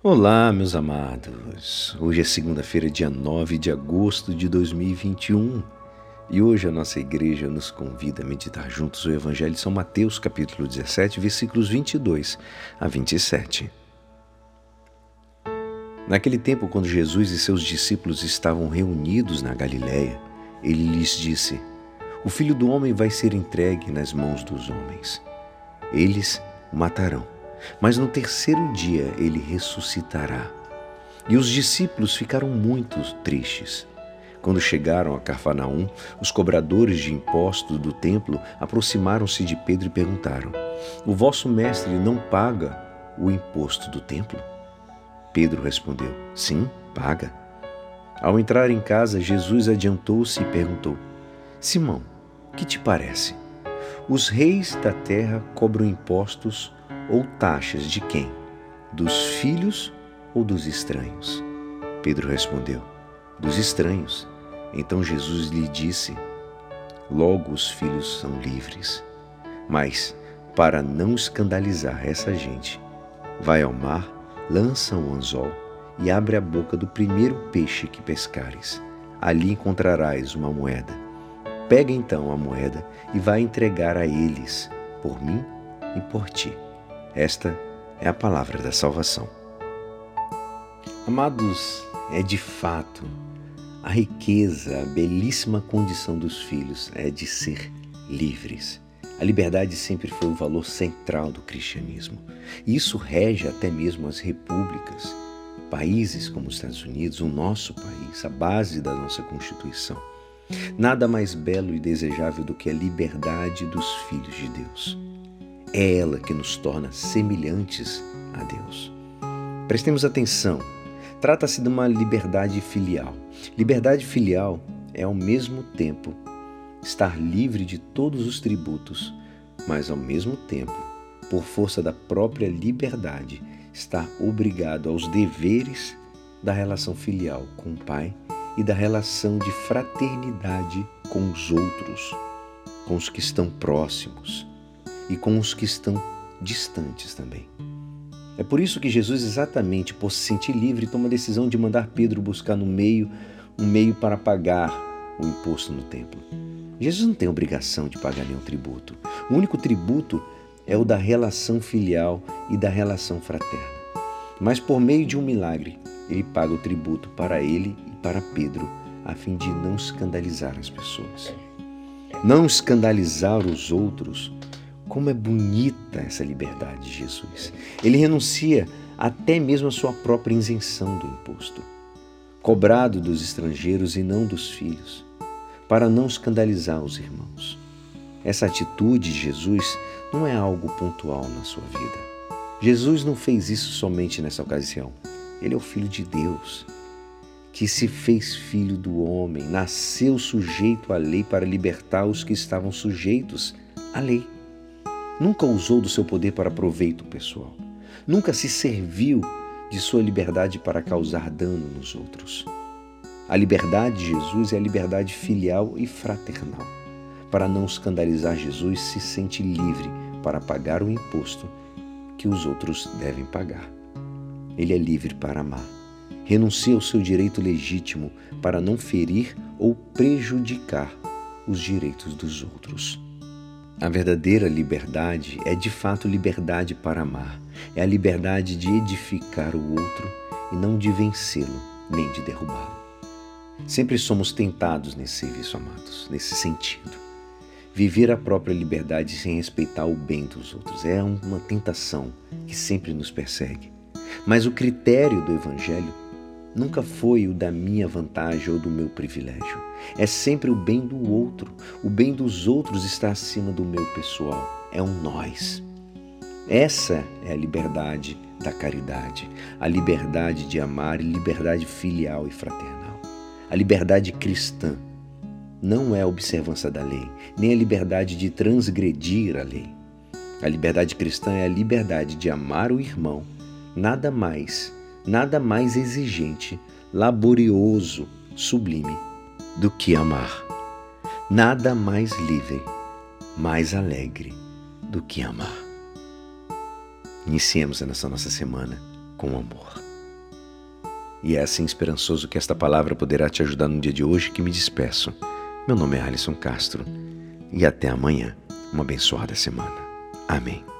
Olá, meus amados. Hoje é segunda-feira, dia 9 de agosto de 2021. E hoje a nossa igreja nos convida a meditar juntos o Evangelho de São Mateus, capítulo 17, versículos 22 a 27. Naquele tempo, quando Jesus e seus discípulos estavam reunidos na Galiléia, ele lhes disse: O filho do homem vai ser entregue nas mãos dos homens. Eles o matarão mas no terceiro dia ele ressuscitará. E os discípulos ficaram muito tristes. Quando chegaram a Cafarnaum, os cobradores de impostos do templo aproximaram-se de Pedro e perguntaram: O vosso mestre não paga o imposto do templo? Pedro respondeu: Sim, paga. Ao entrar em casa, Jesus adiantou-se e perguntou: Simão, que te parece? Os reis da terra cobram impostos ou taxas de quem? Dos filhos ou dos estranhos? Pedro respondeu: Dos estranhos. Então Jesus lhe disse: Logo os filhos são livres. Mas, para não escandalizar essa gente, vai ao mar, lança um anzol e abre a boca do primeiro peixe que pescares. Ali encontrarás uma moeda. Pega então a moeda e vai entregar a eles, por mim e por ti. Esta é a palavra da salvação. Amados, é de fato a riqueza, a belíssima condição dos filhos é de ser livres. A liberdade sempre foi o valor central do cristianismo. E isso rege até mesmo as repúblicas, países como os Estados Unidos, o nosso país, a base da nossa Constituição. Nada mais belo e desejável do que a liberdade dos filhos de Deus. É ela que nos torna semelhantes a Deus. Prestemos atenção. Trata-se de uma liberdade filial. Liberdade filial é ao mesmo tempo estar livre de todos os tributos, mas ao mesmo tempo, por força da própria liberdade, estar obrigado aos deveres da relação filial com o Pai e da relação de fraternidade com os outros, com os que estão próximos e com os que estão distantes também. É por isso que Jesus, exatamente por se sentir livre, toma a decisão de mandar Pedro buscar no meio um meio para pagar o imposto no templo. Jesus não tem obrigação de pagar nenhum tributo. O único tributo é o da relação filial e da relação fraterna. Mas por meio de um milagre, ele paga o tributo para ele e para Pedro, a fim de não escandalizar as pessoas. Não escandalizar os outros como é bonita essa liberdade de Jesus. Ele renuncia até mesmo à sua própria isenção do imposto, cobrado dos estrangeiros e não dos filhos, para não escandalizar os irmãos. Essa atitude de Jesus não é algo pontual na sua vida. Jesus não fez isso somente nessa ocasião. Ele é o Filho de Deus, que se fez filho do homem, nasceu sujeito à lei para libertar os que estavam sujeitos à lei. Nunca usou do seu poder para proveito pessoal. Nunca se serviu de sua liberdade para causar dano nos outros. A liberdade de Jesus é a liberdade filial e fraternal. Para não escandalizar Jesus, se sente livre para pagar o imposto que os outros devem pagar. Ele é livre para amar. Renuncia ao seu direito legítimo para não ferir ou prejudicar os direitos dos outros. A verdadeira liberdade é de fato liberdade para amar, é a liberdade de edificar o outro e não de vencê-lo nem de derrubá-lo. Sempre somos tentados nesse serviço, amados, nesse sentido. Viver a própria liberdade sem respeitar o bem dos outros é uma tentação que sempre nos persegue. Mas o critério do Evangelho nunca foi o da minha vantagem ou do meu privilégio. É sempre o bem do outro. O bem dos outros está acima do meu pessoal. É um nós. Essa é a liberdade da caridade, a liberdade de amar e liberdade filial e fraternal. A liberdade cristã não é a observância da lei, nem a liberdade de transgredir a lei. A liberdade cristã é a liberdade de amar o irmão, nada mais nada mais exigente, laborioso, sublime do que amar. Nada mais livre, mais alegre do que amar. Iniciemos nessa nossa semana com amor. E é assim esperançoso que esta palavra poderá te ajudar no dia de hoje que me despeço. Meu nome é Alisson Castro e até amanhã. Uma abençoada semana. Amém.